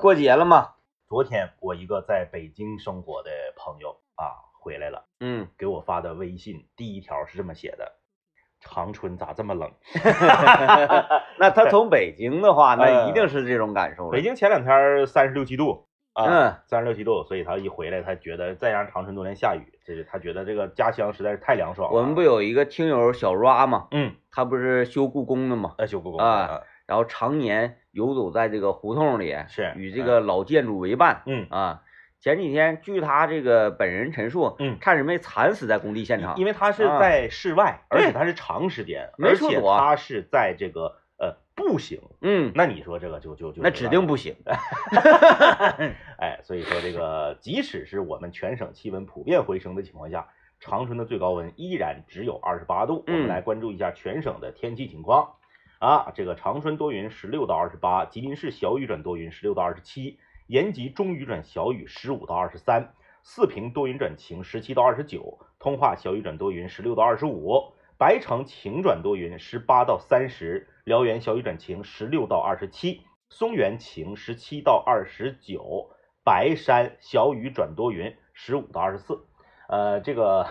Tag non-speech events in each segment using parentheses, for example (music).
过节了嘛，昨天我一个在北京生活的朋友啊回来了，嗯，给我发的微信第一条是这么写的：长春咋这么冷？(laughs) 那他 (laughs) 从北京的话，那呃一定是这种感受了。北京前两天三十六七度啊，嗯三十六七度，所以他一回来，他觉得再让长春多天下雨，这是他觉得这个家乡实在是太凉爽了。我们不有一个听友小 ra 吗？嗯，他不是修故宫的吗？呃，修故宫啊，然后常年游走在这个胡同里，是与这个老建筑为伴。嗯，啊，前几天据他这个本人陈述，嗯差点没惨死在工地现场。因为他是啊在室外，而且他是长时间，没而且他是在这个呃步行，嗯，那你说这个就就就那指定不行。(laughs) 哎，所以说这个，即使是我们全省气温普遍回升的情况下，长春的最高温依然只有二十八度。我们嗯来关注一下全省的天气情况啊。这个长春多云，十六到二十八；吉林市小雨转多云，十六到二十七；延吉中雨转小雨，十五到二十三；四平多云转晴，十七到二十九；通化小雨转多云，十六到二十五；白城晴转多云，十八到三十；辽源小雨转晴，十六到二十七；松原晴，十七到二十九；白山小雨转多云，十五到二十四。呃，这个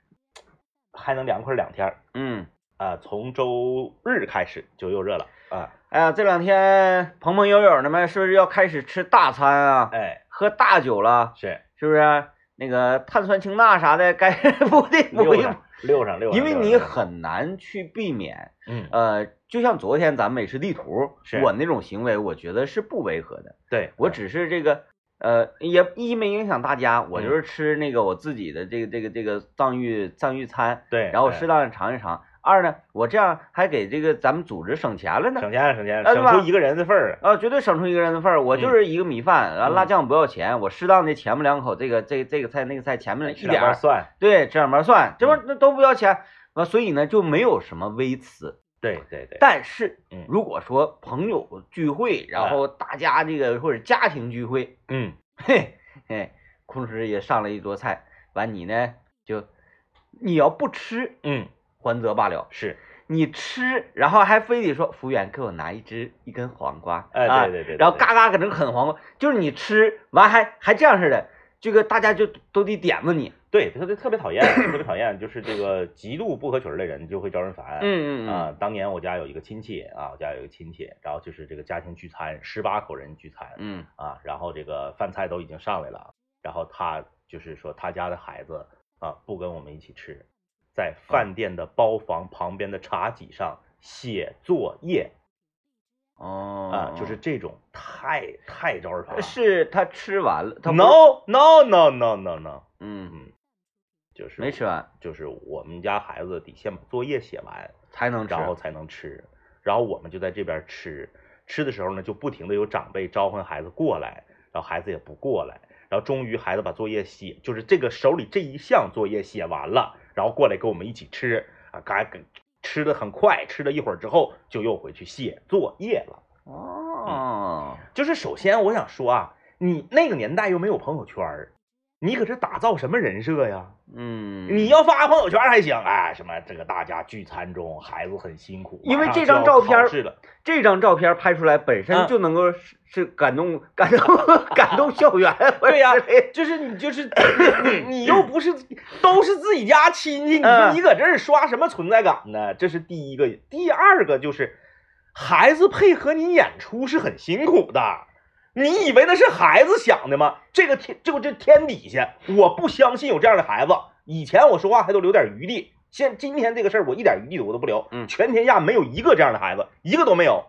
(laughs) 还能凉快两天儿嗯，啊、从周日开始就又热了啊，哎呀，这两天朋朋友友的们是不是要开始吃大餐啊？哎，喝大酒了，是是不是？那个碳酸氢钠啥的该不的补一补溜上，溜上，因为你很难去避免。嗯呃，就像昨天咱们美食地图，是我那种行为，我觉得是不违和的。对我只是这个，呃，也一没影响大家，我嗯就是吃那个我自己的这个这个这个藏域藏域餐，对，然后哎适当的尝一尝。二呢，我这样还给这个咱们组织省钱了呢，省钱省钱，哎对吧省出一个人的份儿。啊，绝对省出一个人的份儿。我就是一个米饭，然后辣嗯酱不要钱，我适当的前面两口这个这这个菜那个菜前面一点儿，蒜，对，这两瓣蒜，这嗯玩意儿那都不要钱。啊，所以呢就没有什么微词。对对对，但是嗯如果说朋友聚会，然后大家这个或者家庭聚会，嗯，嘿，嘿，空师也上了一桌菜，完你呢就你要不吃嗯，还则罢了，是，你吃然后还非得说服务员给我拿一只一根黄瓜，哎啊对对对对然后嘎嘎搁那啃黄瓜，就是你吃完还还这样似的，这个大家就都得点子你，对，特别特别讨厌，特别讨厌，就是这个极度不合群儿的人就会招人烦。嗯嗯嗯，啊，当年我家有一个亲戚啊，我家有一个亲戚，然后就是这个家庭聚餐，十八口人聚餐嗯。啊，然后这个饭菜都已经上来了，然后他就是说他家的孩子啊不跟我们一起吃，在饭店的包房旁边的茶几上写作业。哦啊，就是这种。太太招人烦了。是他吃完了，他 no no no no no no，嗯。嗯，就是没吃完就是我们家孩子得先把作业写完，才能吃，然后才能吃，然后我们就在这边吃，吃的时候呢，就不停的有长辈召唤孩子过来，然后孩子也不过来，然后终于孩子把作业写，就是这个手里这一项作业写完了，然后过来跟我们一起吃啊，嘎跟吃的很快，吃了一会儿之后就又回去写作业了。哦，就是首先我想说啊，你那个年代又没有朋友圈儿，你搁这打造什么人设呀？嗯，你要发朋友圈还行，哎，什么这个大家聚餐中孩子很辛苦，因为这张照片考试了，这张照片拍出来本身嗯就能够是是感动感动感动校园，对呀就是你就是你 (laughs) 你又不是都是自己家亲戚，你说嗯你搁这儿刷什么存在感呢？这是第一个，第二个就是孩子配合你演出是很辛苦的。你以为那是孩子想的吗？这个天就这天底下，我不相信有这样的孩子。以前我说话还都留点余地，现今天这个事儿我一点余地我都不留。嗯全天下没有一个这样的孩子，一个都没有。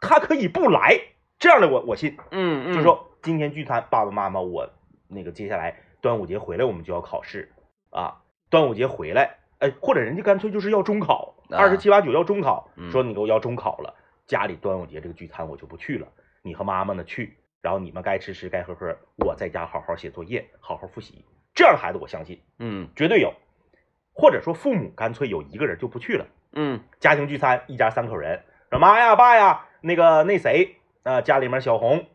他可以不来，这样的我我信。嗯嗯，就说今天聚餐，爸爸妈妈，我那个接下来端午节回来我们就要考试啊，端午节回来，哎，或者人家干脆就是要中考，啊二十七八九要中考，嗯说你给我要中考了，家里端午节这个聚餐我就不去了，你和妈妈呢去，然后你们该吃吃该喝喝，我在家好好写作业，好好复习，这样的孩子我相信嗯绝对有，或者说父母干脆有一个人就不去了。嗯家庭聚餐，一家三口人，说妈呀爸呀，那个那谁啊、家里面小红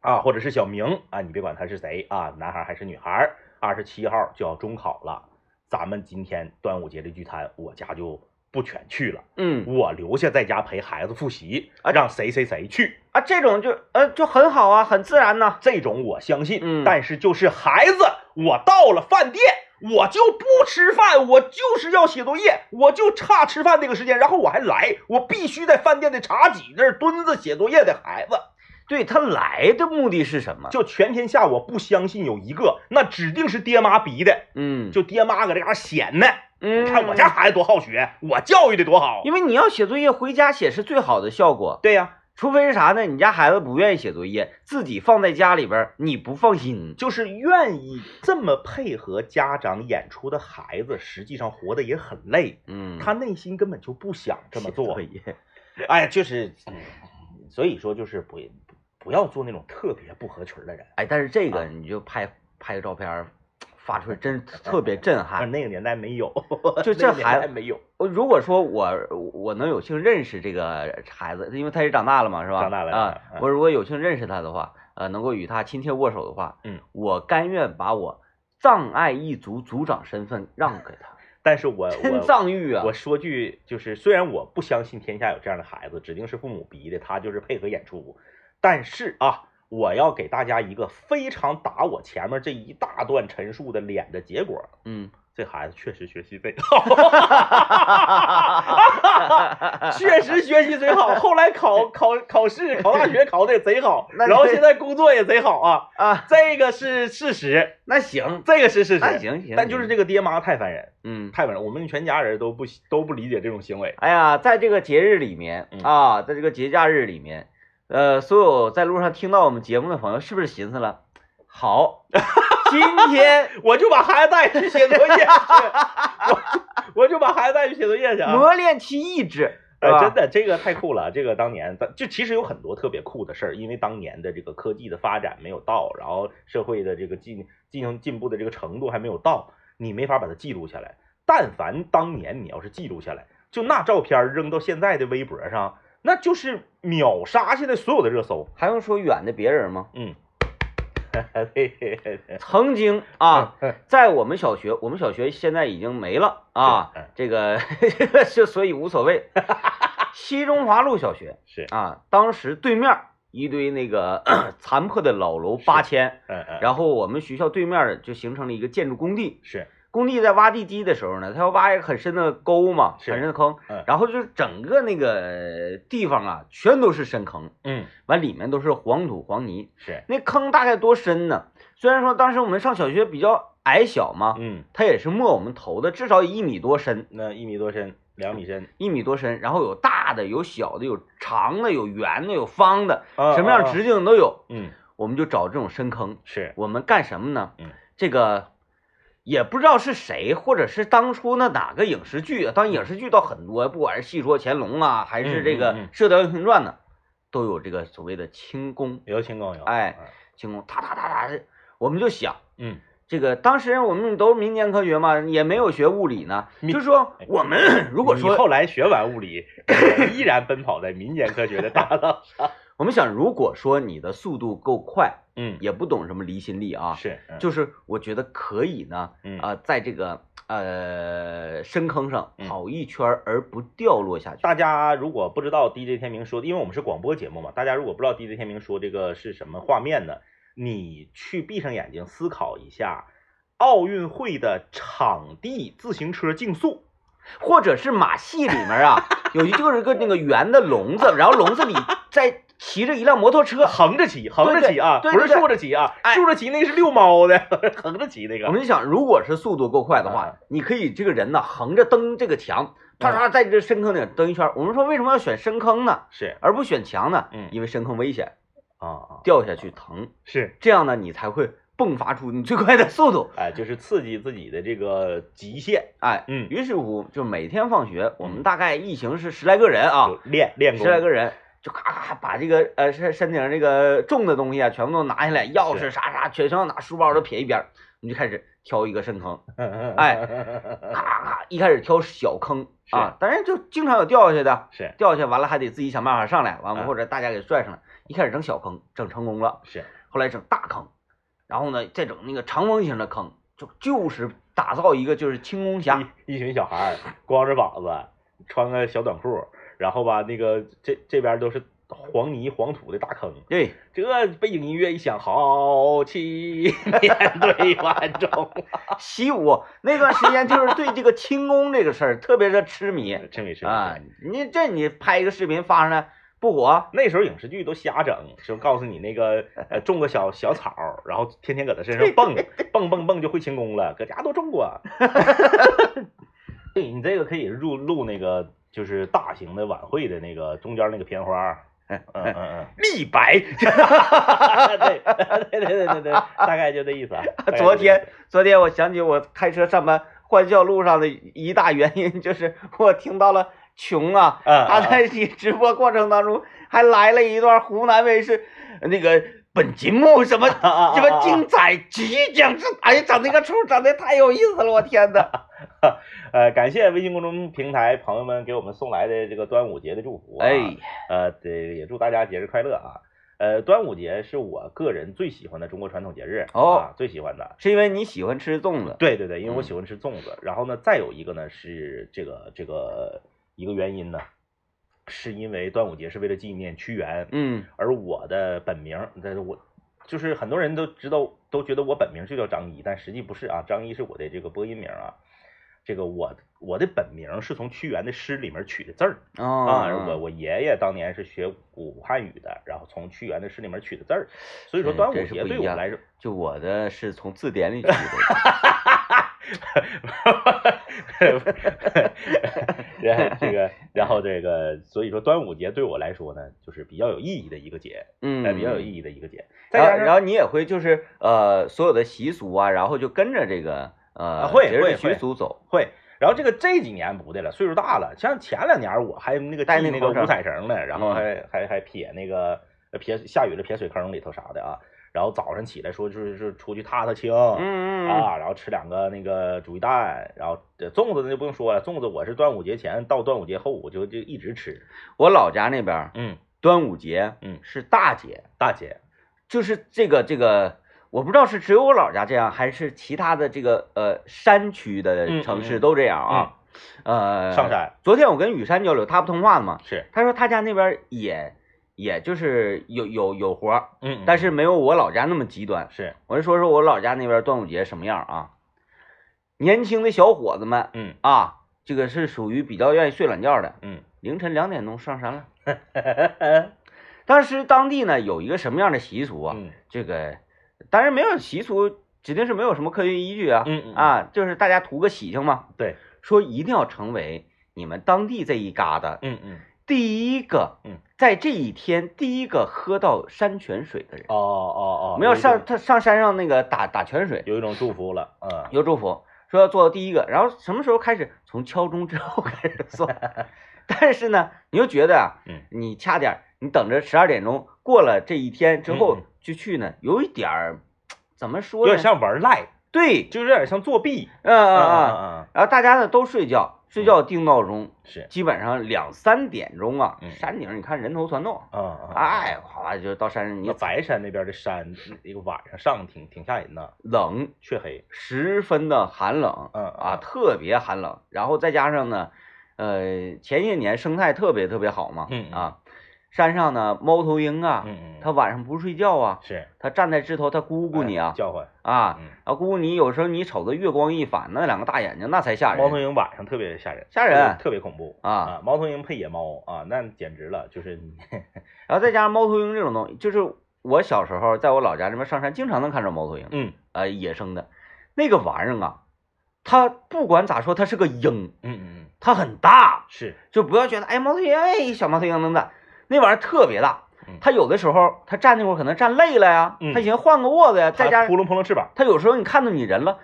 啊，或者是小明啊，你别管他是谁啊，男孩还是女孩，二十七号就要中考了，咱们今天端午节的聚餐，我家就不全去了，嗯我留下在家陪孩子复习，啊让谁谁谁去。啊，这种就呃就很好啊，很自然呐。这种我相信，嗯但是就是孩子，我到了饭店，我就不吃饭，我就是要写作业，我就差吃饭这个时间，然后我还来，我必须在饭店的茶几那儿蹲着写作业的孩子，对他来的目的是什么？就全天下我不相信有一个，那指定是爹妈逼的，嗯，就爹妈搁这嘎闲呢。嗯，你看我家孩子多好学，我教育的多好。因为你要写作业回家写是最好的效果，对呀、除非是啥呢？你家孩子不愿意写作业，自己放在家里边儿，你不放心。就是愿意这么配合家长演出的孩子，实际上活得也很累，嗯，他内心根本就不想这么做 (laughs) 哎呀，就是，嗯所以说就是不不要做那种特别不合群的人。哎，但是这个啊你就拍拍个照片儿，发出来真特别震啊，撼。那个年代没有，就 (laughs) 这孩子没有，如果说我我能有幸认识这个孩子，因为他也长大了嘛，是吧？长大了啊嗯！我如果有幸认识他的话，呃，能够与他亲切握手的话，嗯，我甘愿把我藏爱一族族长身份让给他，(laughs) 但是我真藏玉啊！我说句就是，虽然我不相信天下有这样的孩子，指定是父母逼的，他就是配合演出，但是啊，我要给大家一个非常打我前面这一大段陈述的脸的结果，嗯，这孩子确实学习贼好，(laughs) 确实学习贼好，后来考考考试考大学考的也贼好，然后现在工作也贼好啊，啊，这个是事实，那行，这个是事实。那行行，但就是这个爹妈太烦人，嗯。太烦人，我们全家人都不都不理解这种行为。哎呀，在这个节日里面嗯啊，在这个节假日里面，呃，所有在路上听到我们节目的朋友，是不是寻思了？好，今 (laughs) 天我就把孩子带去写作业去，我就我就把孩子带去写作业去啊！磨练其意志，是哎，吧真的，这个太酷了。这个当年，就其实有很多特别酷的事儿，因为当年的这个科技的发展没有到，然后社会的这个进进行进步的这个程度还没有到，你没法把它记录下来。但凡当年你要是记录下来，就那照片扔到现在的微博上，那就是秒杀现在所有的热搜。还用说远的别人吗？嗯，(laughs) 曾经啊，(laughs) 在我们小学，我们小学现在已经没了啊这个就所以无所谓。(laughs) 西中华路小学是，啊，当时对面一堆那个 (clears throat) 残破的老楼八千，嗯嗯，然后我们学校对面就形成了一个建筑工地。是，工地在挖地基的时候呢，他要挖一个很深的沟嘛，很深的坑嗯，然后就是整个那个地方啊，全都是深坑，嗯完里面都是黄土黄泥。是，那坑大概多深呢？虽然说当时我们上小学比较矮小嘛，嗯，它也是没我们头的，至少一米多深，那一米多深，两米深，一米多深，然后有大的，有小的，有长的，有圆的，有方的，啊什么样直径都有。嗯，我们就找这种深坑，是，我们干什么呢？嗯，这个也不知道是谁，或者是当初那哪个影视剧啊，当影视剧倒很多，不管是戏说乾隆啊，还是这个《射雕英雄传》呢，都有这个所谓的轻功。有轻功有，哎，轻功，哒哒哒哒的，我们就想，嗯，这个当时我们都是民间科学嘛，也没有学物理呢，就是说我们 (clears throat) 如果你说后来学完物理，依然奔跑在民间科学的大道上，(laughs) 我们想，如果说你的速度够快，嗯，也不懂什么离心力啊，是，嗯。就是我觉得可以呢，嗯。啊、在这个呃深坑上嗯。跑一圈儿而不掉落下去。大家如果不知道 DJ 天明说的，因为我们是广播节目嘛，大家如果不知道 DJ 天明说这个是什么画面呢，你去闭上眼睛思考一下，奥运会的场地自行车竞速，或者是马戏里面啊，(laughs) 有一就是个那个圆的笼子，然后笼子里再骑着一辆摩托车。(laughs) 横着骑，横着骑啊，不是竖着骑啊，哎。竖着骑那个是遛猫的，(laughs) 横着骑那个，我们就想，如果是速度够快的话，你可以这个人呢横着蹬这个墙，唰唰在这深坑里蹬一圈儿。我们说为什么要选深坑呢，是。而不选墙呢？嗯。因为深坑危险，啊啊，掉下去疼，是，这样呢你才会迸发出你最快的速度。(laughs) 哎，就是刺激自己的这个极限，哎，嗯，于是乎，就每天放学，我们大概一行是十来个人啊，练练功。十，来个人，就咔咔把这个呃身身体上这个重的东西啊，全部都拿下来，钥匙啥啥全全拿书包都撇一边儿，我们就开始挑一个深坑，哎 (laughs) 咔咔咔，一开始挑小坑啊，当然就经常有掉下去的，是。掉下去完了还得自己想办法上来，完了嗯或者大家给拽上来。一开始整小坑，整成功了，是，后来整大坑，然后呢再整那个长方形的坑，就就是打造一个就是轻功侠，一一群小孩儿光着膀子穿个小短裤，然后吧，那个这这边都是黄泥黄土的大坑，对，这背景音乐一响，好气面 (laughs) 对万众，(laughs) 习武那段时间就是对这个轻功这个事儿特别的痴迷真没事啊！你这你拍一个视频发上来不火，那时候影视剧都瞎整，就告诉你那个呃种个小小草，然后天天搁他身上蹦 (laughs) 蹦蹦蹦就会轻功了，搁家都种过。对你这个可以入录那个就是大型的晚会的那个中间那个片花。嗯嗯嗯，(laughs) 立白，(laughs) (laughs) 对对对对对，大概就这意思啊。昨天昨天我想起我开车上班欢笑路上的一大原因，就是我听到了琼啊，他在你直播过程当中还来了一段湖南卫视那个本节目什么 (laughs) 什么精彩即将是，哎呀，整那个出整的太有意思了，我天呐。(laughs) 呃，感谢微信公众平台朋友们给我们送来的这个端午节的祝福。哎，呃，对，也祝大家节日快乐啊！呃，端午节是我个人最喜欢的中国传统节日哦，最喜欢的是因为你喜欢吃粽子。对对对，因为我喜欢吃粽子。然后呢，再有一个呢是这个这个一个原因呢，是因为端午节是为了纪念屈原。嗯，而我的本名，但是我就是很多人都知道，都觉得我本名就叫张一，但实际不是啊，张一是我的这个播音名啊。这个我我的本名是从屈原的诗里面取的字儿啊，我我爷爷当年是学古汉语的，然后从屈原的诗里面取的字儿，所以说端午节对我来说，就我的是从字典里取的。(laughs) (laughs) 这个，然后这个，所以说端午节对我来说呢，就是比较有意义的一个节，嗯，比较有意义的一个节。然后，然后你也会就是呃，所有的习俗啊，然后就跟着这个。呃，会会习俗走。会，然后这个这几年不的了，岁数大了，像前两年我还那个带那个五彩绳呢，然后还还还撇那个撇下雨了撇水坑里头啥的啊，然后早上起来说就是是出去踏踏青，嗯嗯啊，然后吃两个那个煮鸡蛋，然后粽子那就不用说了，粽子我是端午节前到端午节后我就就一直吃，我老家那边，嗯，端午节，嗯，是大节，大节，就是这个这个。我不知道是只有我老家这样，还是其他的这个呃山区的城市都这样啊？呃，上山。昨天我跟雨山交流，他不通话的嘛？是。他说他家那边也也就是有有有活嗯，但是没有我老家那么极端。是。我就说说我老家那边端午节什么样啊？年轻的小伙子们，嗯啊，这个是属于比较愿意睡懒觉的，嗯，凌晨两点钟上山了。当时当地呢有一个什么样的习俗啊？这个。当然没有习俗，指定是没有什么科学依据啊。嗯啊，就是大家图个喜庆嘛。对，说一定要成为你们当地这一嘎达，嗯嗯，第一个，嗯，在这一天第一个喝到山泉水的人。哦哦哦，没有上他上山上那个打打泉水，有一种祝福了。嗯，有祝福，说要做到第一个，然后什么时候开始？从敲钟之后开始算。(laughs) 但是呢，你又觉得啊，嗯，你掐点，你等着十二点钟过了这一天之后。就去呢，有一点儿，怎么说呢？有点像玩赖，对，就有点像作弊。嗯嗯嗯嗯。然后大家呢都睡觉，睡觉定闹钟，是基本上两三点钟啊。山顶你看人头攒动，嗯嗯。哎，哗就到山上。你白山那边的山，那个晚上上挺挺吓人的，冷，却黑，十分的寒冷。嗯啊，特别寒冷。然后再加上呢，呃，前些年生态特别特别好嘛。嗯啊。山上呢，猫头鹰啊，嗯嗯，它晚上不睡觉啊，是。它站在枝头，它咕咕你啊，叫唤啊，啊咕咕你，有时候你瞅着月光一反，那两个大眼睛那才吓人。猫头鹰晚上特别吓人，吓人，特别恐怖啊！猫头鹰配野猫啊，那简直了，就是，(laughs) 然后再加上猫头鹰这种东西，就是我小时候在我老家这边上山，经常能看着猫头鹰，嗯，呃，野生的，那个玩意儿啊，它不管咋说，它是个鹰，嗯嗯嗯，它很大，是，就不要觉得哎猫头鹰哎小猫头鹰那么大，那玩意儿特别大。它有的时候，它站那会儿可能站累了呀，它寻思换个窝子呀，再加上扑棱扑棱翅膀。它有时候你看到你人了，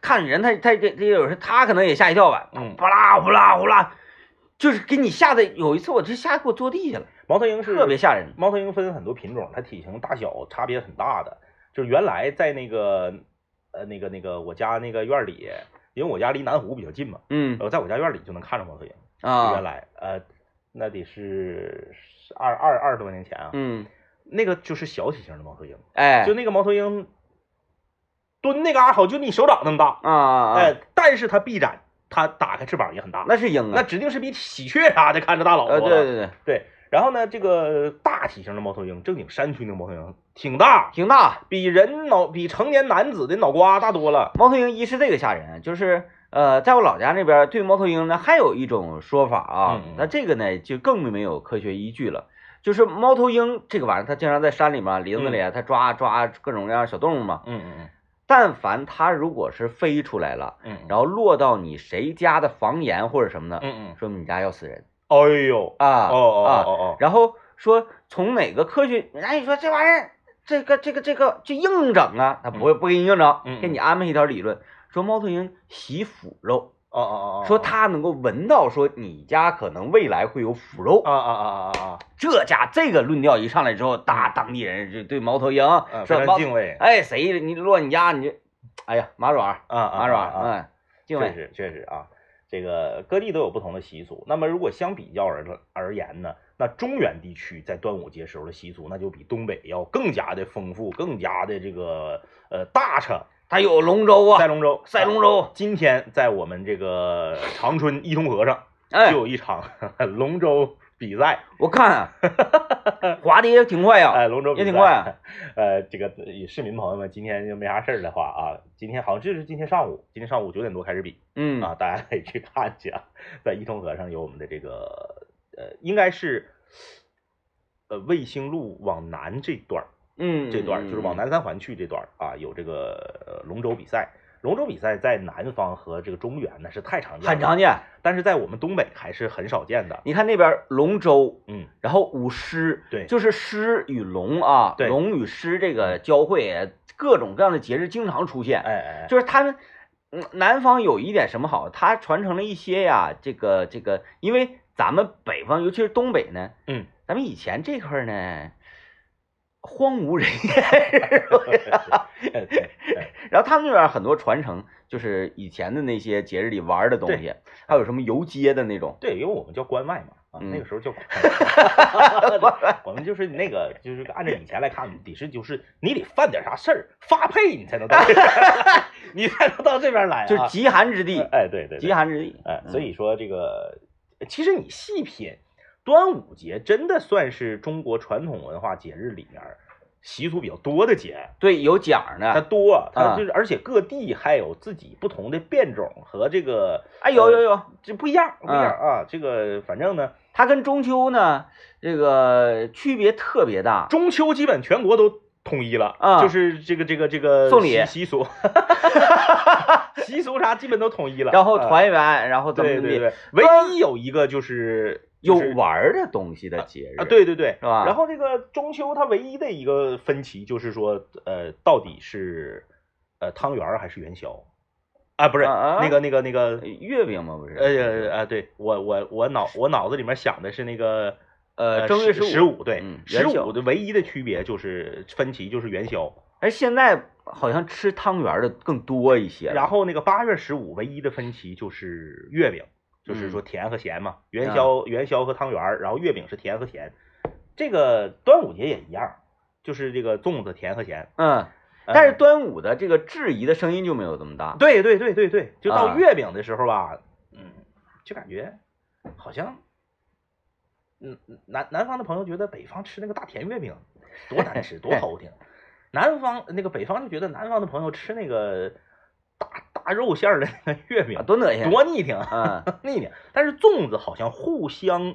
看你人，他他这这有时它可能也吓一跳吧，嗯，呼啦呼啦呼啦，就是给你吓得有一次我这吓给我坐地下了。猫头鹰是特别吓人。猫头鹰分很多品种，它体型大小差别很大的。就是原来在那个呃那个那个我家那个院里，因为我家离南湖比较近嘛，嗯，我在我家院里就能看着猫头鹰啊。原来呃那得是二二二十多年前啊，嗯。那个就是小体型的猫头鹰，哎，就那个猫头鹰蹲那嘎好，就你手掌那么大啊，哎，但是它臂展，它打开翅膀也很大，那是鹰啊，那指定是比喜鹊啥的看着大老多。呃，对对对对。然后呢，这个大体型的猫头鹰，正经山区那个猫头鹰挺大，挺大，比人脑比成年男子的脑瓜大多了。猫头鹰一是这个吓人，就是呃，在我老家那边对猫头鹰呢，还有一种说法啊，那这个呢就更没有科学依据了。就是猫头鹰这个玩意儿，它经常在山里面、林子里，它抓抓各种各样小动物嘛。嗯嗯嗯。但凡它如果是飞出来了，嗯，然后落到你谁家的房檐或者什么的，嗯嗯，说明你家要死人。哎呦啊！哦哦哦哦。然后说从哪个科学？哎，你说这玩意儿，这个这个这个就硬整啊？他不会不给你硬整，给你安排一条理论，说猫头鹰喜腐肉。哦哦哦，说他能够闻到，说你家可能未来会有腐肉啊啊啊啊啊！这家这个论调一上来之后，大当地人就对猫头鹰非常敬畏。哎，谁你落你家你就，哎呀马爪啊马爪嗯，敬畏。确实确实啊，这个各地都有不同的习俗。那么如果相比较而而言呢，那中原地区在端午节时候的习俗，那就比东北要更加的丰富，更加的这个呃大成。还有龙舟啊，赛龙舟，赛龙舟。今天在我们这个长春伊通河上，就有一场 (laughs) 龙舟比赛。我看，啊划的也挺快呀，哎，龙舟也挺快。(laughs) 呃，这个市民朋友们，今天就没啥事儿的话啊，今天好像就是今天上午，今天上午九点多开始比，嗯啊，大家可以去看去啊，在伊通河上有我们的这个呃，应该是呃卫星路往南这段。嗯，这段就是往南三环去这段啊，有这个龙舟比赛。龙舟比赛在南方和这个中原那是太常见，很常见。但是在我们东北还是很少见的。你看那边龙舟，嗯，然后舞狮，对，就是狮与龙啊，对，龙与狮这个交汇，各种各样的节日经常出现。哎哎，就是他们，嗯，南方有一点什么好？它传承了一些呀，这个这个，因为咱们北方，尤其是东北呢，嗯，咱们以前这块呢。荒无人烟，(laughs) (laughs) 然后他们那边很多传承，就是以前的那些节日里玩的东西，还有什么游街的那种。对，因为我们叫关外嘛，啊，那个时候叫 (laughs) 关外，我们就是那个，就是按照以前来看，得是就是你得犯点啥事儿发配，你才能到，你才能到这边来，就是极寒之地。哎，对对，极寒之地。哎，所以说这个，其实你细品。端午节真的算是中国传统文化节日里面习俗比较多的节，对，有讲的，它多，它就是，而且各地还有自己不同的变种和这个，哎，有有有，这不一样，不一样啊，这个反正呢，它跟中秋呢，这个区别特别大，中秋基本全国都统一了，啊，就是这个这个这个送礼习俗，(laughs) 习俗啥基本都统一了，然后团圆，然后怎么怎么地，唯一有一个就是。有玩的东西的节日啊，对对对，是吧？然后这个中秋它唯一的一个分歧就是说，呃，到底是呃汤圆还是元宵啊？不是那个那个那个月饼吗？不是？呃呃，对我我我脑我脑子里面想的是那个呃正月十十五，对，十五的唯一的区别就是分歧就是元宵，而现在好像吃汤圆的更多一些。然后那个八月十五唯一的分歧就是月饼。就是说甜和咸嘛，元宵元宵和汤圆然后月饼是甜和咸，这个端午节也一样，就是这个粽子甜和咸。嗯，但是端午的这个质疑的声音就没有这么大。对对对对对，就到月饼的时候吧，嗯，就感觉好像，嗯，南南方的朋友觉得北方吃那个大甜月饼多难吃多齁挺，(laughs) 南方那个北方就觉得南方的朋友吃那个。大大肉馅儿的 (laughs) 月饼多恶心，多腻挺，啊，(laughs) 腻挺。但是粽子好像互相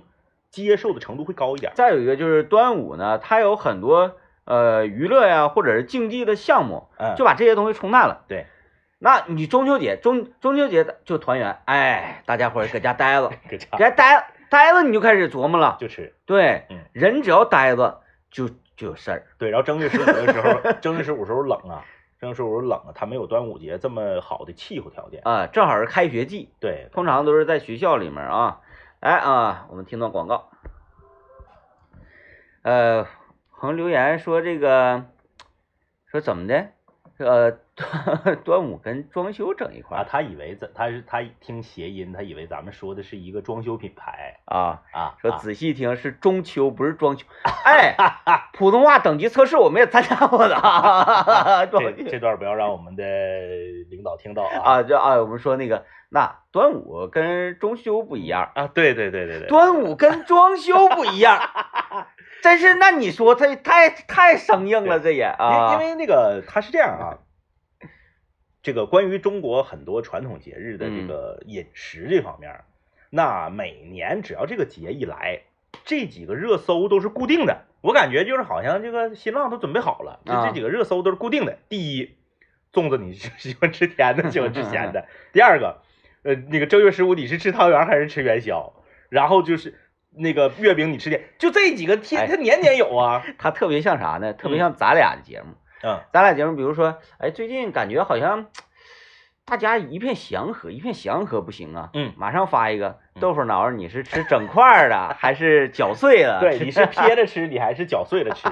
接受的程度会高一点。再有一个就是端午呢，它有很多呃娱乐呀，或者是竞技的项目，嗯，就把这些东西冲淡了。对，那你中秋节中中秋节就团圆，哎，大家伙儿搁家待着，搁家待待着，你就开始琢磨了，就吃。对，嗯，人只要待着就就有事儿。对，然后正月十五的时候，正月十五时候冷啊。正时候冷啊，它没有端午节这么好的气候条件啊，正好是开学季，对，通常都是在学校里面啊。哎啊，我们听段广告。呃，朋友留言说这个，说怎么的？呃，(laughs) 端午跟装修整一块啊？他以为咱他是他听谐音，他以为咱们说的是一个装修品牌啊啊！说仔细听是中秋，不是装修。哎，普通话等级测试我们也参加过的。(laughs) 这这段不要让我们的领领导听到啊啊，就啊，我们说那个，那端午跟中秋不一样啊，对对对对对，端午跟装修不一样，(laughs) 真是，那你说他太太生硬了，这也啊，因为那个他是这样啊，这个关于中国很多传统节日的这个饮食这方面，那每年只要这个节一来，这几个热搜都是固定的。我感觉就是好像这个新浪都准备好了，就这几个热搜都是固定的。第一，粽子你是 (laughs) 喜欢吃甜的，喜欢吃咸的。(laughs) 第二个，呃，那个正月十五你是吃汤圆还是吃元宵？然后就是那个月饼你吃点，就这几个天，它年年有啊。(laughs) 它特别像啥呢？特别像咱俩的节目。嗯，咱俩节目，比如说，哎，最近感觉好像。大家一片祥和，一片祥和不行啊！嗯，马上发一个豆腐脑，你是吃整块的 (laughs) 还是搅碎了？对，你是撇着吃，你还是搅碎了吃？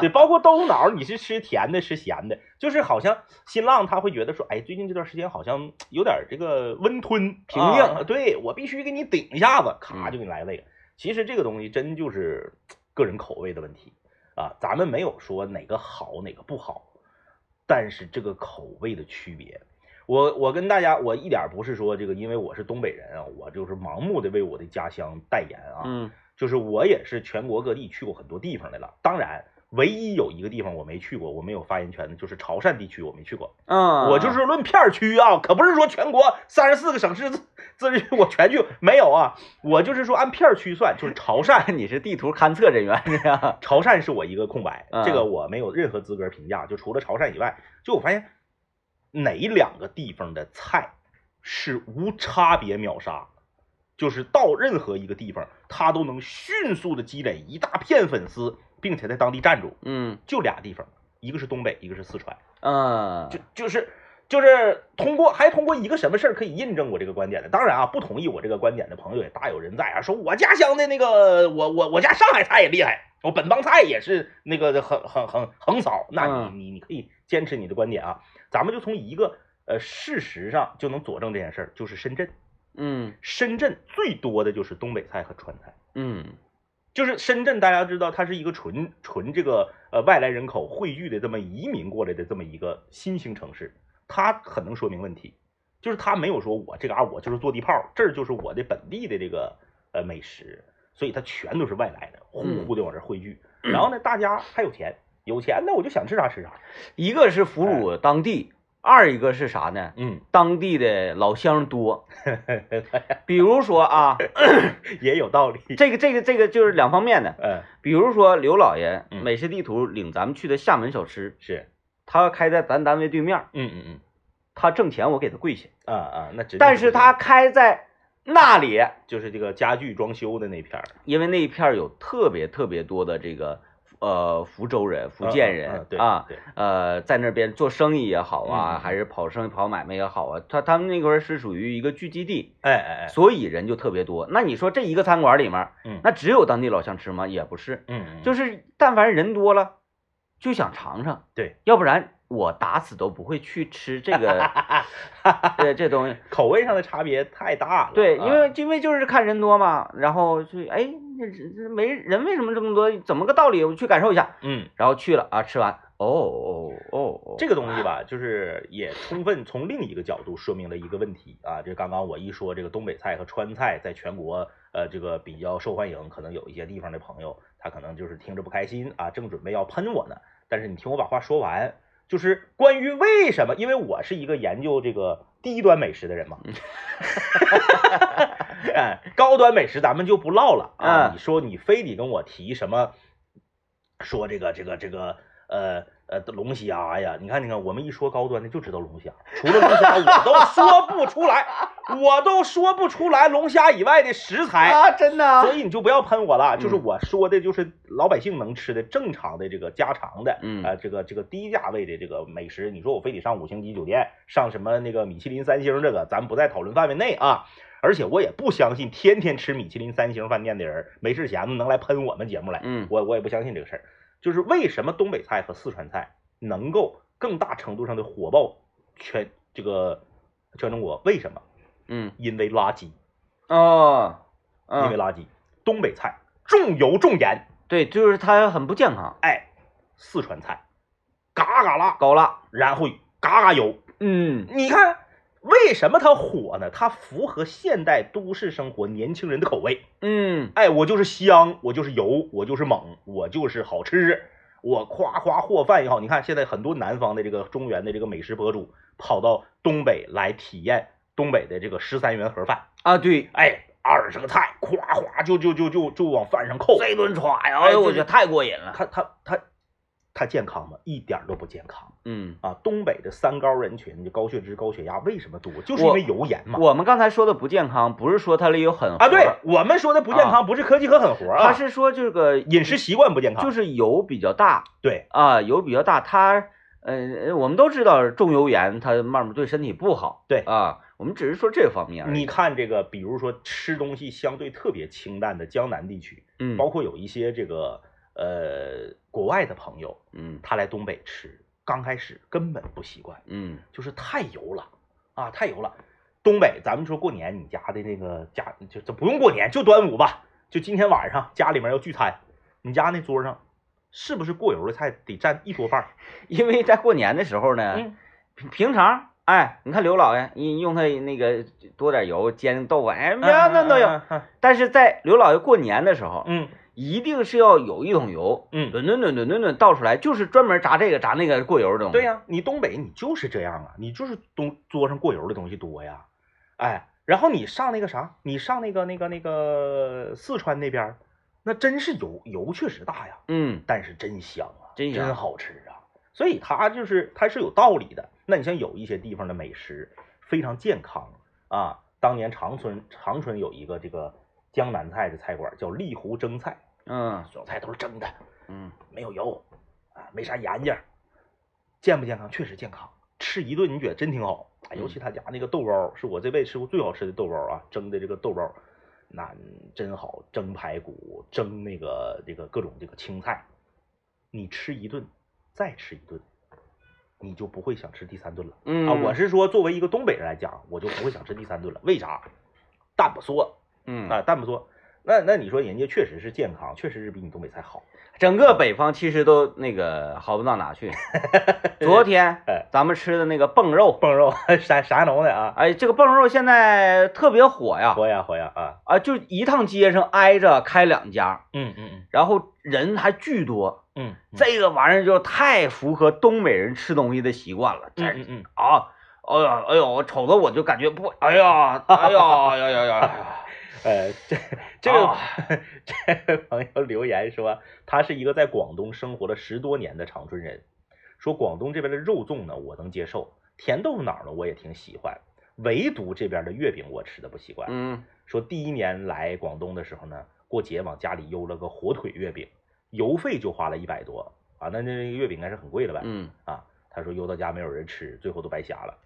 对，包括豆腐脑，你是吃甜的，吃咸的？就是好像新浪他会觉得说，哎，最近这段时间好像有点这个温吞平静，对我必须给你顶一下子，咔就给你来了一个。其实这个东西真就是个人口味的问题啊，咱们没有说哪个好哪个不好，但是这个口味的区别。我我跟大家，我一点不是说这个，因为我是东北人啊，我就是盲目的为我的家乡代言啊。嗯，就是我也是全国各地去过很多地方的了。当然，唯一有一个地方我没去过，我没有发言权的，就是潮汕地区我没去过。嗯，我就是论片区啊，可不是说全国三十四个省市自自治区我全去没有啊。我就是说按片区算，就是潮汕。(laughs) 你是地图勘测人员是吧？(laughs) 潮汕是我一个空白，这个我没有任何资格评价。就除了潮汕以外，就我发现。哪两个地方的菜是无差别秒杀？就是到任何一个地方，他都能迅速的积累一大片粉丝，并且在当地站住。嗯，就俩地方，一个是东北，一个是四川。嗯，就就是就是通过还通过一个什么事儿可以印证我这个观点的？当然啊，不同意我这个观点的朋友也大有人在啊，说我家乡的那个我我我家上海菜也厉害，我本帮菜也是那个很很很横扫。那你你你可以坚持你的观点啊。咱们就从一个呃事实上就能佐证这件事儿，就是深圳，嗯，深圳最多的就是东北菜和川菜，嗯，就是深圳，大家知道它是一个纯纯这个呃外来人口汇聚的这么移民过来的这么一个新兴城市，它很能说明问题，就是它没有说我这嘎我就是坐地炮，这儿就是我的本地的这个呃美食，所以它全都是外来的，呼呼的往这汇聚，(clears throat) 然后呢，大家还有钱。有钱那我就想吃啥吃啥。一个是俘虏当地，二一个是啥呢？嗯，当地的老乡多。(laughs) 比如说啊，(coughs) 也有道理。这个这个这个就是两方面的。嗯，比如说刘老爷美食地图领咱们去的厦门小吃，是他开在咱单位对面。嗯嗯嗯，他挣钱我给他跪下。啊啊，那但是他开在那里，就是这个家具装修的那片儿，因为那一片有特别特别多的这个。呃，福州人、福建人啊，呃，在那边做生意也好啊，还是跑生意、跑买卖也好啊，他他们那块儿是属于一个聚集地，哎哎哎，所以人就特别多。那你说这一个餐馆里面，嗯，那只有当地老乡吃吗？也不是，嗯，就是但凡人多了，就想尝尝，对，要不然。我打死都不会去吃这个，(laughs) 呃，这东西口味上的差别太大了。对，因为因为就是看人多嘛，然后就哎，这这没人为什么这么多？怎么个道理？我去感受一下。嗯，然后去了啊，吃完，哦哦哦，这个东西吧，就是也充分从另一个角度说明了一个问题啊。这刚刚我一说这个东北菜和川菜在全国呃这个比较受欢迎，可能有一些地方的朋友他可能就是听着不开心啊，正准备要喷我呢。但是你听我把话说完。就是关于为什么？因为我是一个研究这个低端美食的人嘛，(laughs) 哎，高端美食咱们就不唠了啊。你说你非得跟我提什么？说这个这个这个呃。呃，龙虾呀，你看，你看，我们一说高端的就知道龙虾，除了龙虾我都说不出来，我都说不出来龙虾以外的食材啊，真的。所以你就不要喷我了，就是我说的就是老百姓能吃的正常的这个家常的，嗯，呃，这个这个低价位的这个美食，你说我非得上五星级酒店，上什么那个米其林三星，这个咱不在讨论范围内啊。而且我也不相信天天吃米其林三星饭店的人没事闲的能来喷我们节目来，嗯，我我也不相信这个事儿。就是为什么东北菜和四川菜能够更大程度上的火爆全这个全中国？为什么？嗯，因为垃圾哦，因为垃圾。东北菜重油重盐，对，就是它很不健康。哎，四川菜嘎嘎辣高辣，然后嘎嘎油，嗯你看为什么它火呢？它符合现代都市生活年轻人的口味。嗯哎，我就是香，我就是油，我就是猛，我就是好吃，我夸夸和饭也好。你看现在很多南方的这个中原的这个美食博主跑到东北来体验东北的这个十三元盒饭，啊，对，哎，二十个菜，夸夸就就就就就往饭上扣。这顿歘呀，哎哎呦，我这觉得太过瘾了。他他他他健康吗？一点都不健康嗯，啊！东北的三高人群，就高血脂、高血压为什么多？就是因为油盐嘛。我们刚才说的不健康，不是说它里有狠活啊，对，我们说的不健康，不是科技和狠活啊，它是说这个饮食习惯不健康。就是是油比较大对，啊，油比较大，它呃，我们都知道重油盐它慢慢对身体不好。对啊，我们只是说这方面。你看这个，比如说吃东西相对特别清淡的江南地区，嗯，包括有一些这个呃国外的朋友，嗯他来东北吃，刚开始根本不习惯，嗯就是太油了啊，太油了。东北，咱们说过年，你家的那个家就这不用过年，就端午吧，就今天晚上家里面要聚餐，你家那桌上是不是过油的菜得占一桌半？(laughs) 因为在过年的时候呢，嗯平平常哎，你看刘老爷，你用他那个多点油煎豆腐，哎，别嗯那都有。但是在刘老爷过年的时候，嗯一定是要有一桶油，嗯，吨吨吨吨吨吨倒出来，就是专门炸这个炸那个过油的东西。对呀、你东北你就是这样啊，你就是东桌上过油的东西多呀，哎，然后你上那个啥，你上那个那个那个四川那边，那真是油油确实大呀，嗯。但是真香啊，真香。好吃啊，所以它就是它是有道理的。那你像有一些地方的美食非常健康啊，当年长春长春有一个这个江南菜的菜馆叫丽湖蒸菜，嗯所有菜都是蒸的，嗯没有油啊，没啥盐劲儿，健不健康？确实健康，吃一顿你觉得真挺好。哎尤其他家那个豆包，是我这辈子吃过最好吃的豆包啊，蒸的这个豆包，那真好，蒸排骨，蒸那个这个各种这个青菜，你吃一顿，再吃一顿，你就不会想吃第三顿了。嗯啊，我是说作为一个东北人来讲，我就不会想吃第三顿了。为啥？蛋不缩嗯啊，蛋不嗦。那那你说人家确实是健康，确实是比你东北菜好。整个北方其实都那个好不到哪去。(laughs) 昨天哎咱们吃的那个蹦肉，蹦肉啥啥农的啊？哎，这个蹦肉现在特别火呀，火呀火呀啊！啊，就一趟街上挨着开两家，嗯嗯嗯然后人还巨多。嗯，这个玩意儿就太符合东北人吃东西的习惯了，这嗯嗯嗯，啊，哎呀，哎呦，我瞅着我就感觉不，哎呀，哎呀，呀呀呀，呃，这这个、啊 (laughs) 这位朋友留言说，他是一个在广东生活了十多年的长春人，说广东这边的肉粽呢我能接受，甜豆腐脑呢我也挺喜欢，唯独这边的月饼我吃的不习惯。嗯说第一年来广东的时候呢，过节往家里邮了个火腿月饼，邮费就花了一百多啊，那那个月饼应该是很贵了呗。嗯，啊，他说邮到家没有人吃，最后都白瞎了。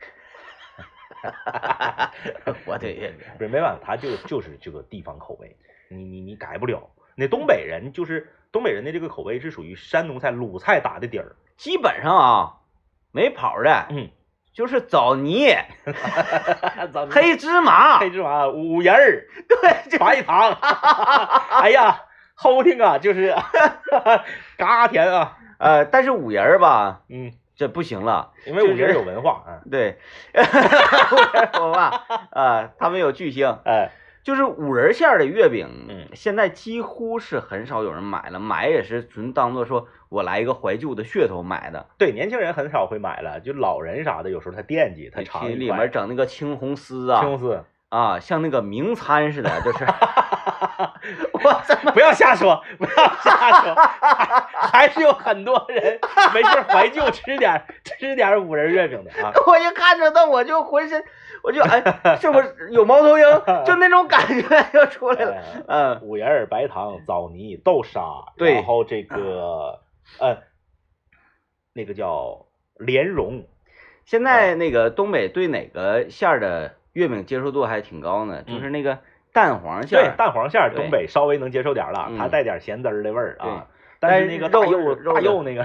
火腿月饼，不是没办法，他就就是这个地方口味，你你你改不了。那东北人就是东北人的这个口味是属于山东菜、鲁菜打的底儿。基本上啊，没跑的，嗯，就是枣泥、(laughs) 黑黑芝麻，黑芝麻、五仁儿、对，这 (laughs) 白糖，(laughs) 哎呀，齁挺啊，就是嘎甜啊。呃，但是五仁儿吧，嗯，这不行了，因为五仁有文化啊。(laughs) 对，(laughs) 五仁儿我吧，啊，他们有巨星，哎，就是五仁馅儿的月饼，嗯现在几乎是很少有人买了，买也是纯当做说我来一个怀旧的噱头买的。对，年轻人很少会买了，就老人啥的，有时候他惦记，他尝去里面整那个青红丝啊，青红丝，啊，像那个名餐似的，就是 (laughs) 我怎么不要瞎说，不要瞎说，还 (laughs) 还是有很多人没事怀旧吃点吃点五仁月饼的啊。我一看着那我就浑身我就哎，是不是有猫头鹰？就那种感觉就出来了。(laughs) 呃嗯五仁儿、白糖、枣泥、豆沙，对然后这个呃，那个叫莲蓉，现在那个东北对哪个馅儿的月饼接受度还挺高呢？就是那个蛋黄馅对儿，蛋黄馅儿，东北稍微能接受点儿了，嗯它带点咸汁儿的味儿啊。但是那个大肉肉的大柚那个，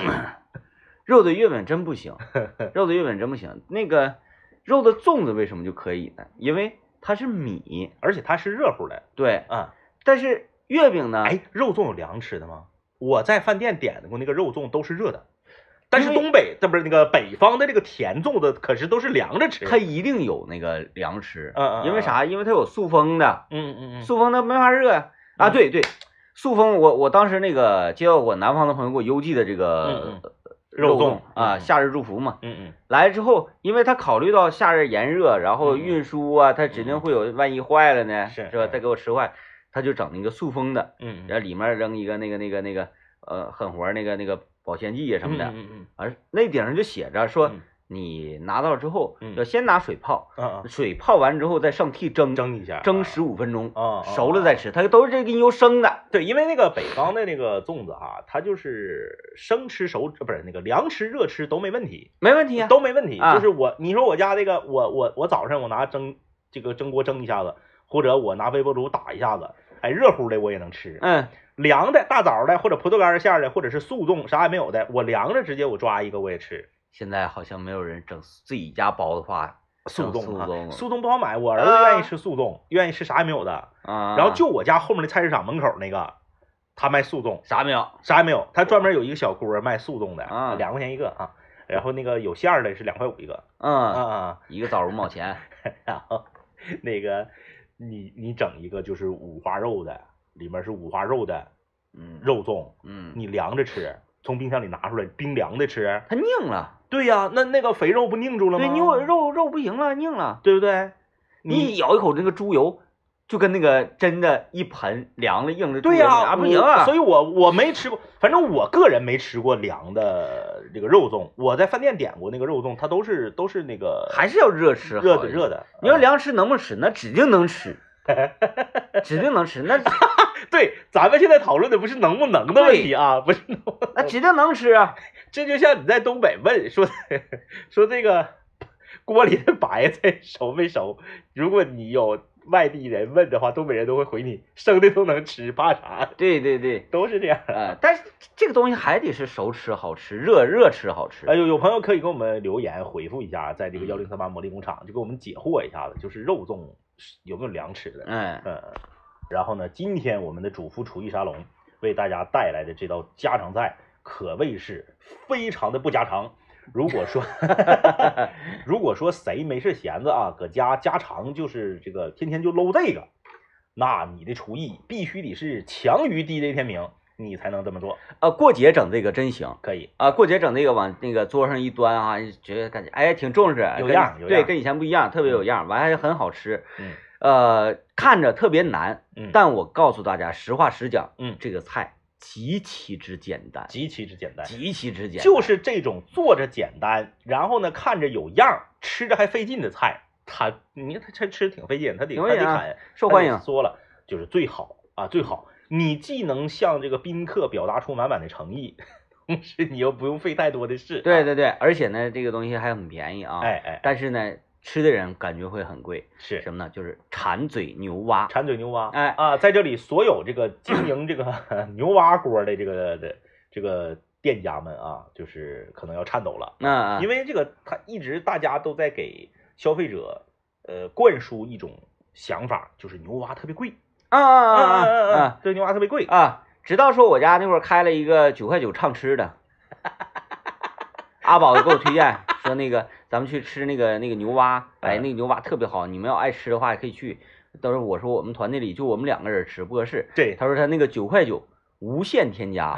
肉的月饼真不行，(laughs) 肉的月饼真不行。那个肉的粽子为什么就可以呢？因为它是米，而且它是热乎的对。啊。但是月饼呢？哎，肉粽有凉吃的吗？我在饭店点的过那个肉粽都是热的，但是东北这不是那个北方的这个甜粽子，可是都是凉着吃。它一定有那个凉吃，嗯嗯，因为啥？因为它有塑封的，嗯嗯嗯，塑封的没法热呀。啊，对对，塑封，我我当时那个接到我南方的朋友给我邮寄的这个肉粽啊，夏日祝福嘛。嗯嗯。来之后，因为他考虑到夏日炎热，然后运输啊，他指定会有万一坏了呢，是是吧？再给我吃坏，他就整那个塑封的，嗯，然后里面扔一个那个那个那个呃狠活那个那个保鲜剂啊什么的，嗯嗯，而那顶上就写着说。你拿到之后，嗯，要先拿水泡，嗯水泡完之后再上屉蒸，蒸一下，蒸十五分钟，啊，熟了再吃，它都是这给你用生的。对，因为那个北方的那个粽子哈，它就是生吃熟，不是那个凉吃热吃都没问题，没问题啊，都没问题。就是我，你说我家这个，我我我早上我拿蒸这个蒸锅蒸一下子，或者我拿微波炉打一下子，哎，热乎的我也能吃。嗯，凉的大枣的或者葡萄干馅的，或者是速冻啥也没有的，我凉着直接我抓一个我也吃。现在好像没有人整自己家包的话，速冻速冻速冻不好买。我儿子愿意吃速冻，愿意吃啥也没有的。啊，然后就我家后面的菜市场门口那个，他卖速冻，啥没有，啥也没有。他专门有一个小锅卖速冻的，啊，两块钱一个啊。然后那个有馅儿的是两块五一个，嗯啊，一个枣五毛钱。(laughs) 然后那个你你整一个就是五花肉的，里面是五花肉的，嗯，肉粽，嗯，你凉着吃，从冰箱里拿出来冰凉的吃，它硬了。对呀，那那个肥肉不拧住了吗？对，肉肉肉不行了，硬了，对不对？你咬一口那个猪油，就跟那个真的一盆凉了硬的。对呀，不行啊。所以我我没吃过，反正我个人没吃过凉的这个肉粽。我在饭店点过那个肉粽，它都是都是那个还是要热吃，热的热的。你要凉吃能不能吃？那指定能吃，(laughs) 指定能吃。那 (laughs) 对，咱们现在讨论的不是能不能的问题啊，不是能。那指定能吃啊。(laughs) 这就像你在东北问说说这个锅里的白菜熟没熟，如果你有外地人问的话，东北人都会回你生的都能吃，怕啥？对对对，都是这样啊。但是这个东西还得是熟吃好吃，热热吃好吃。哎呦，有朋友可以给我们留言回复一下，在这个幺零三八魔力工厂就给我们解惑一下子，就是肉粽有没有凉吃的？嗯嗯。然后呢，今天我们的主妇厨艺沙龙为大家带来的这道家常菜。可谓是非常的不家常。如果说，(laughs) 如果说谁没事闲着啊，搁家家常就是这个天天就搂这个，那你的厨艺必须得是强于 DJ 天明，你才能这么做。啊，过节整这个真行，可以啊。过节整这个往那个桌上一端啊，觉得感觉哎挺重视，有样，对，跟以前不一样，特别有样，完还很好吃。嗯，呃，看着特别难，嗯，但我告诉大家，实话实讲，嗯，这个菜。极其之简单，极其之简单，极其之简单，就是这种做着简单，然后呢看着有样，吃着还费劲的菜，它你看它吃吃挺费劲，它得它得很受欢迎。说了就是最好啊，最好，你既能向这个宾客表达出满满的诚意，(laughs) 同时你又不用费太多的事。对对对，而且呢，这个东西还很便宜啊。哎哎，但是呢。吃的人感觉会很贵，是。什么呢？就是馋嘴牛蛙，馋嘴牛蛙，哎。啊，在这里所有这个 (coughs) 经营这个 (laughs) 牛蛙锅的这个的这个店家们啊，就是可能要颤抖了，嗯，因为这个他一直大家都在给消费者呃灌输一种想法，就是牛蛙特别贵，啊啊啊啊啊，这，牛蛙特别贵啊，直到说我家那会儿开了一个九块九畅吃的，(laughs) 阿宝给我推荐 (laughs) 说那个。咱们去吃那个那个牛蛙，哎，那个牛蛙特别好，你们要爱吃的话也可以去。到时候我说我们团队里就我们两个人吃不合适。对，他说他那个九块九无限添加，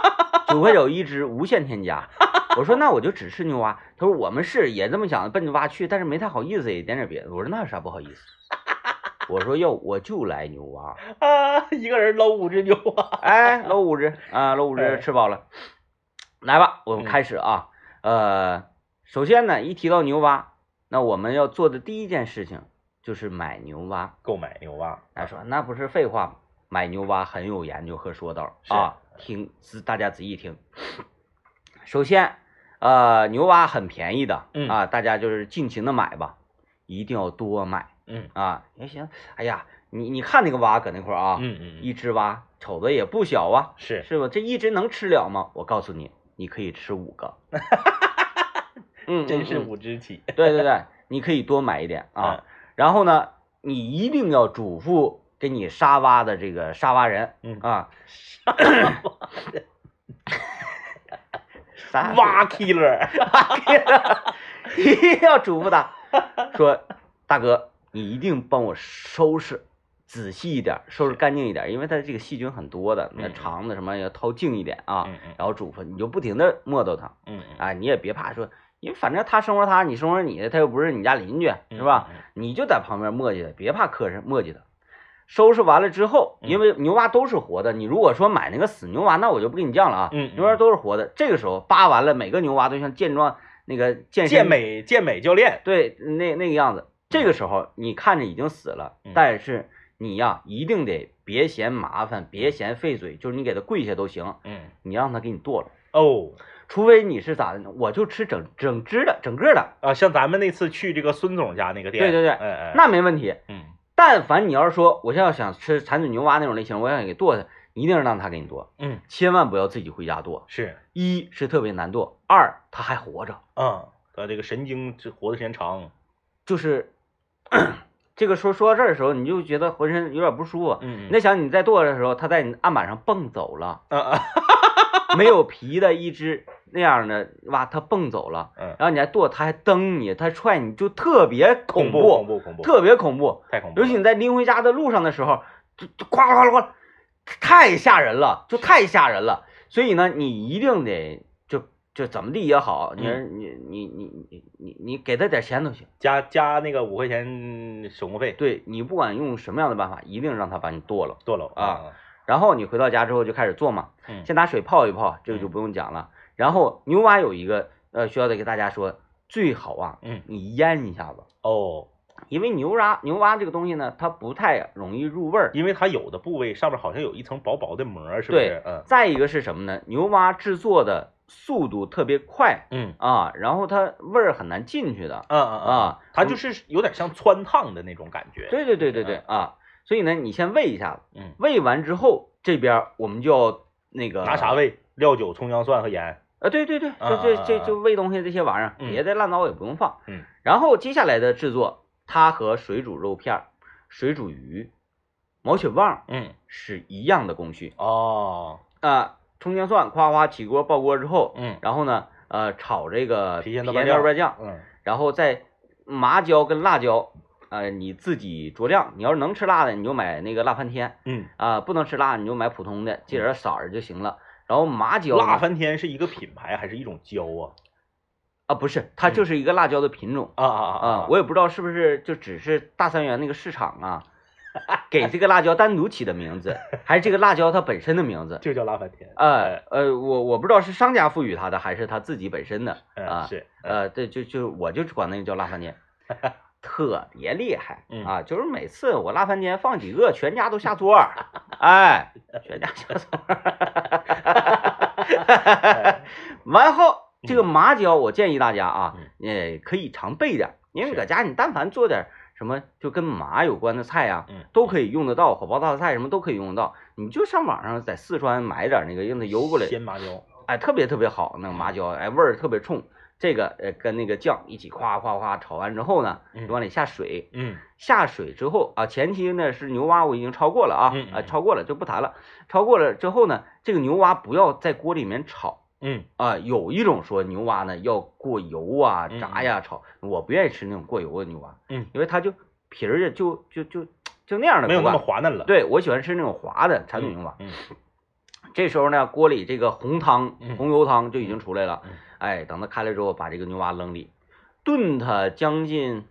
(laughs) 九块九一只无限添加。我说那我就只吃牛蛙。他说我们是也这么想奔着蛙去，但是没太好意思也点点别的。我说那有啥不好意思？我说要我就来牛蛙 (laughs) 啊，一个人搂五只牛蛙，哎，搂五只啊，搂五只吃饱了，来吧，我们开始啊，呃。首先呢，一提到牛蛙，那我们要做的第一件事情就是买牛蛙，购买牛蛙。他说那不是废话吗？买牛蛙很有研究和说道啊，听仔大家仔细听。首先，呃，牛蛙很便宜的啊，大家就是尽情的买吧，一定要多买。嗯啊，也行。哎呀，你你看那个蛙搁那块啊，嗯嗯，一只蛙瞅着也不小啊，是是吧？这一只能吃了吗？我告诉你，你可以吃五个。(laughs) 嗯，真是五只起。(laughs) 对对对，你可以多买一点啊。然后呢，你一定要嘱咐给你沙挖的这个沙挖人，嗯啊，(laughs) 挖 killer，(laughs) 一定要嘱咐他说，大哥，你一定帮我收拾仔细一点，收拾干净一点，因为它这个细菌很多的，那肠子什么要掏净一点啊。然后嘱咐你就不停的磨叨他，嗯。啊，你也别怕说，因为反正他生活他，你生活你的，他又不是你家邻居，是吧？你就在旁边磨叽他，别怕磕碜磨叽他。收拾完了之后，因为牛蛙都是活的，你如果说买那个死牛蛙，那我就不给你降了啊。嗯，牛蛙都是活的，这个时候扒完了，每个牛蛙都像健壮那个健健美健美教练，对，那那个样子。这个时候你看着已经死了，但是你呀一定得别嫌麻烦，别嫌费嘴，就是你给他跪下都行。嗯，你让他给你剁了哦，除非你是咋的呢？我就吃整整只的，整个的啊，像咱们那次去这个孙总家那个店，对对对，哎哎，那没问题。嗯。但凡你要是说，我现在要想吃馋嘴牛蛙那种类型，我想给剁它，一定是让他给你剁，嗯，千万不要自己回家剁，是一是特别难剁，二他还活着，嗯，他这个神经这活的时间长，就是这个说说到这儿的时候，你就觉得浑身有点不舒服，嗯，你在想你在剁的时候，它在你案板上蹦走了，啊啊，(laughs) 没有皮的一只。那样的哇，它蹦走了，嗯，然后你还剁，它还蹬你，它踹你，就特别恐怖，恐怖，恐怖，特别恐怖，太恐怖。尤其你在拎回家的路上的时候，就就哗啦哗啦，太吓人了，就太吓人了。所以呢，你一定得就就怎么地也好，你你你你你你你给他点钱都行，加加那个五块钱手工费。对你不管用什么样的办法，一定让他把你剁了，剁了啊。然后你回到家之后就开始做嘛，先拿水泡一泡，这个就不用讲了。然后牛蛙有一个呃，需要得给大家说，最好啊，嗯，你腌一下子哦，因为牛蛙牛蛙这个东西呢，它不太容易入味儿，因为它有的部位上面好像有一层薄薄的膜，是不是？嗯。再一个是什么呢？牛蛙制作的速度特别快，嗯啊，然后它味儿很难进去的，嗯啊啊，它就是有点像汆烫的那种感觉。对对对对对啊，所以呢，你先喂一下子，嗯，喂完之后，这边我们就要那个拿啥喂？料酒、葱姜蒜和盐。啊，对对对，就这这就喂东西这些玩意儿，别的烂糟也不用放。嗯，然后接下来的制作，它和水煮肉片、水煮鱼、毛血旺，嗯，是一样的工序。哦，啊，葱姜蒜夸夸起锅爆锅之后，嗯，然后呢，呃，炒这个郫县豆瓣酱，嗯，然后再麻椒跟辣椒，呃，你自己酌量。你要是能吃辣的，你就买那个辣翻天，嗯，啊，不能吃辣你就买普通的，记点色儿就行了。然后麻椒，辣翻天是一个品牌还是一种椒啊？啊，不是，它就是一个辣椒的品种啊啊啊啊！我也不知道是不是就只是大三元那个市场啊，(laughs) 给这个辣椒单独起的名字，(laughs) 还是这个辣椒它本身的名字就叫辣翻天？呃呃，我我不知道是商家赋予它的，还是它自己本身的啊？是呃，对，就就我就管那个叫辣翻天，特别厉害嗯啊！就是每次我辣翻天放几个，全家都下桌儿，(laughs) 哎，全家下桌儿。完后，这个麻椒，我建议大家啊，呃，可以常备点，因为搁家你但凡做点什么就跟麻有关的菜呀，都可以用得到，火爆大菜什么都可以用得到。你就上网上在四川买点那个，让它邮过来，鲜麻椒，哎，特别特别好，那个麻椒，哎，味儿特别冲。这个呃跟那个酱一起夸夸夸炒完之后呢，就往里下水，嗯，下水之后啊，前期呢是牛蛙我已经焯过了啊，啊焯过了就不谈了，焯过了之后呢，这个牛蛙不要在锅里面炒，嗯。啊，有一种说牛蛙呢要过油啊炸呀炒，我不愿意吃那种过油的牛蛙，嗯，因为它就皮儿就就就 (tsk) 就那样的，没有那么滑嫩了，对我喜欢吃那种滑的产品牛蛙，嗯，这时候呢锅里这个红汤红油汤就已经出来了。嗯哎，等它开了之后，把这个牛蛙扔里，炖它将近，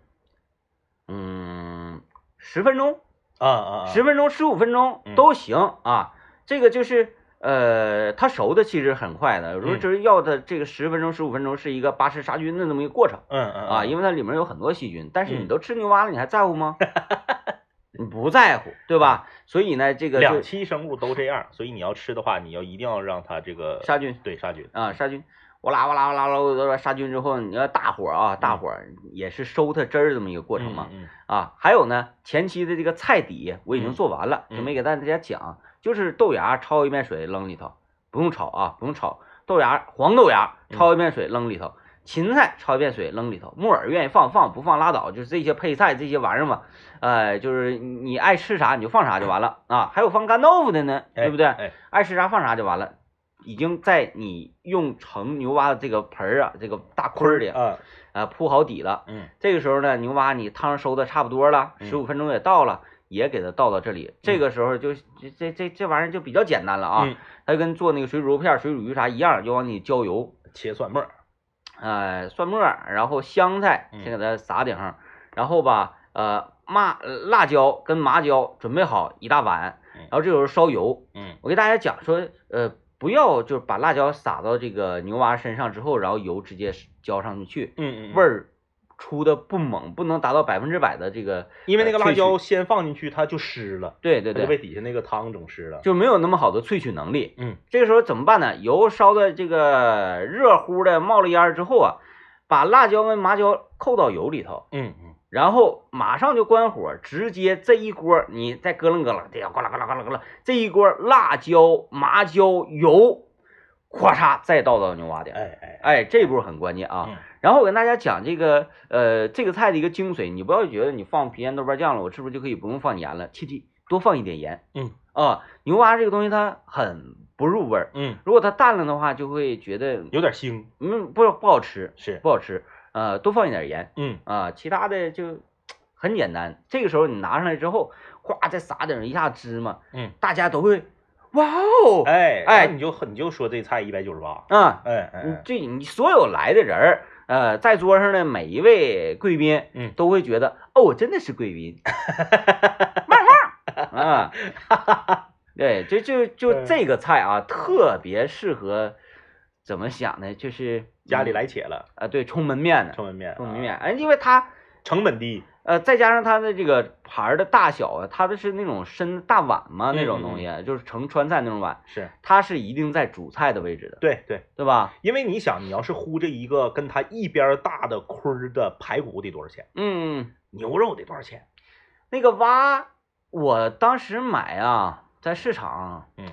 嗯，十分钟。啊啊，十分钟、十五分钟都行啊。这个就是，呃，它熟的其实很快的。有时候就是要的这个十分钟、十五分钟，是一个巴氏杀菌的那么一个过程。嗯嗯啊，因为它里面有很多细菌。但是你都吃牛蛙了，你还在乎吗？(laughs) 你不在乎，对吧？所以呢，这个两栖生物都这样，所以你要吃的话，你要一定要让它这个杀菌，对杀菌啊，杀菌。哇啦哇啦哇啦哇啦杀菌之后，你要大火啊，大火也是收它汁儿这么一个过程嘛。嗯啊，还有呢，前期的这个菜底我已经做完了，就没给大家讲，就是豆芽焯一遍水扔里头，不用炒啊，不用炒。豆芽黄豆芽焯一遍水扔里头，芹菜焯一遍水扔里头，木耳愿意放放，不放拉倒，就是这些配菜这些玩意儿嘛。呃，就是你爱吃啥你就放啥就完了 (laughs) 啊。还有放干豆腐的呢，对不对？爱吃啥放啥就完了。已经在你用盛牛蛙的这个盆儿啊，这个大坤儿里啊啊铺好底了。嗯这个时候呢，牛蛙你汤收的差不多了，嗯十五分钟也到了，也给它倒到这里。这个时候就这这这这玩意儿就比较简单了啊，嗯。它就跟做那个水煮肉片、水煮鱼啥一样，就往里浇油，切蒜末儿，呃，蒜末儿，然后香菜嗯。先给它撒顶上，然后吧，呃，麻呃辣椒跟麻椒准备好一大碗，嗯然后这时候烧油。嗯。我给大家讲说，呃，不要就是把辣椒撒到这个牛蛙身上之后，然后油直接浇上去，嗯嗯，味儿出的不猛，不能达到百分之百的这个，因为那个辣椒先放进去，它就湿了，对对对，就被底下那个汤整湿了。就没有那么好的萃取能力。嗯这个时候怎么办呢？油烧的这个热乎的冒了烟儿之后啊，把辣椒跟麻椒扣到油里头，嗯嗯然后马上就关火，直接这一锅你再咯楞咯楞，这样呱啦呱啦呱啦呱啦，这一锅辣椒、麻椒、油，咵嚓再倒到牛蛙里。哎哎哎，这一步很关键啊。嗯然后我跟大家讲这个呃这个菜的一个精髓，你不要觉得你放郫县豆瓣酱了，我是不是就可以不用放盐了？切记多放一点盐。嗯啊，牛蛙这个东西它很不入味儿，嗯，如果它淡了的话，就会觉得有点腥，嗯不不好吃，是，不好吃。呃，多放一点盐嗯啊，其他的就很简单。这个时候你拿上来之后，哗再撒点一下芝麻，嗯，大家都会哇哦，哎哎你就你就说这菜一百九十八，啊，哎哎这你所有来的人儿，呃，在桌上的每一位贵宾，嗯都会觉得哦，我真的是贵宾，(laughs) 慢慢啊，对，就就就嗯这个菜啊，特别适合怎么想呢？就是家里嗯来且了，啊，对，充门面的，充门面，冲焖啊面，哎，因为它成本低，呃，再加上它的这个盘儿的大小啊，它的是那种深大碗嘛，那种嗯东西，就是盛川菜那种碗，是它是一定在主菜的位置的，对对，对吧？因为你想，你要是烀这一个跟它一边儿大的坤儿的排骨得多少钱？嗯。牛肉得多少钱？那个蛙，我当时买啊，在市场，嗯，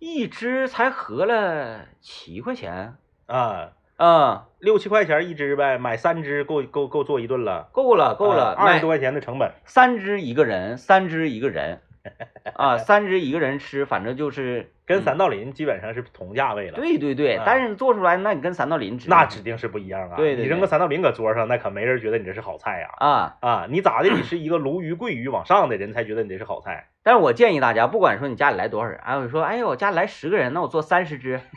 一只才合了七块钱，啊，嗯，六七块钱一只呗，买三只够够够做一顿了，够了够了，买二十多块钱的成本，三只一个人，三只一个人，(laughs) 啊，三只一个人吃，反正就是跟嗯三道林基本上是同价位了。对对对，啊但是做出来，那你跟三道林指那指定是不一样啊！对对对你扔个三道林搁桌上，那可没人觉得你这是好菜呀、啊。啊！你咋的？你是一个鲈鱼、桂鱼往上的人才觉得你这是好菜。但是我建议大家，不管说你家里来多少人，哎，我说，哎呦，我家里来十个人，那我做三十只。(laughs)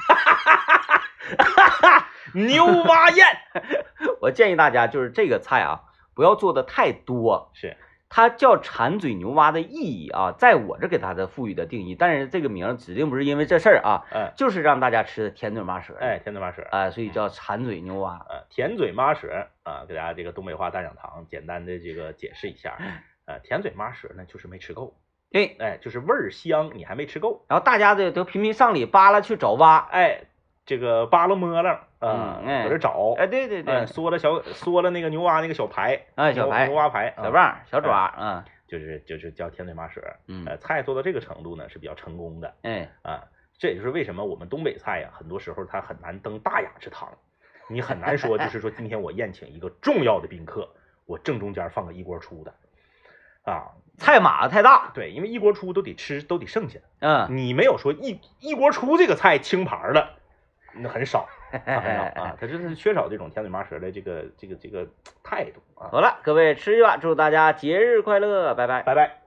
牛蛙宴 (laughs) 我建议大家就是这个菜啊，不要做的太多，是，它叫馋嘴牛蛙的意义啊，在我这给它的赋予的定义，但是这个名儿指定不是因为这事儿啊，嗯，就是让大家吃的甜嘴麻舌，哎，甜嘴麻舌，啊、所以叫馋嘴牛蛙。呃，甜嘴麻舌啊，给大家这个东北话大讲堂简单的这个解释一下。呃，甜嘴麻舌呢，就是没吃够，对，哎，就是味儿香，你还没吃够，然后大家的都频频上里扒拉去找蛙，哎，这个扒拉摸楞啊，嗯哎。搁这找，哎，对对对，哎，缩了小缩了那个牛蛙那个小排，牛哎小排牛蛙排，啊小棒、小爪，嗯就是就是叫天嘴麻舌。嗯，呃，菜做到这个程度呢是比较成功的哎，啊，这也就是为什么我们东北菜呀，很多时候它很难登大雅之堂，你很难说就是说今天我宴请一个重要的宾客，我正中间放个一锅出的，啊，菜码子太大，对，因为一锅出都得吃都得剩下，嗯，你没有说一一锅出这个菜清盘了，那很少，(laughs) 啊很少哎啊，它真的是缺少这种甜嘴麻舌的这个这个这个态度啊，好了，各位吃去吧，祝大家节日快乐，拜拜。拜拜。